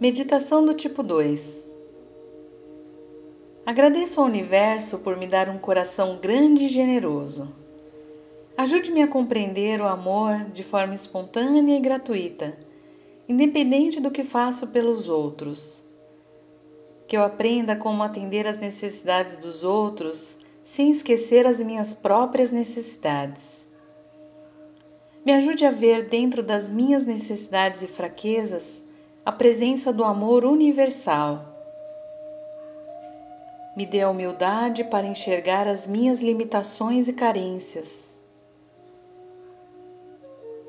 Meditação do tipo 2 Agradeço ao universo por me dar um coração grande e generoso. Ajude-me a compreender o amor de forma espontânea e gratuita, independente do que faço pelos outros. Que eu aprenda como atender às necessidades dos outros sem esquecer as minhas próprias necessidades. Me ajude a ver dentro das minhas necessidades e fraquezas a presença do amor universal. Me dê a humildade para enxergar as minhas limitações e carências.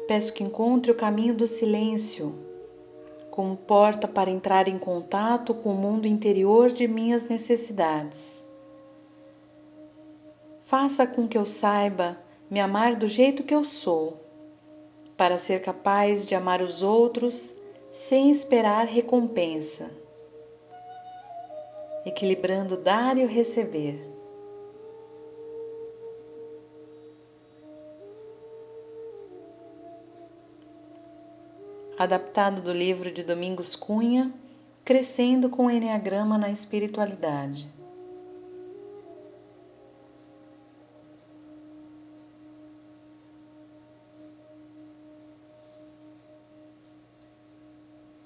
Peço que encontre o caminho do silêncio como porta para entrar em contato com o mundo interior de minhas necessidades. Faça com que eu saiba me amar do jeito que eu sou, para ser capaz de amar os outros sem esperar recompensa, equilibrando dar e o receber. Adaptado do livro de Domingos Cunha, Crescendo com o Enneagrama na Espiritualidade.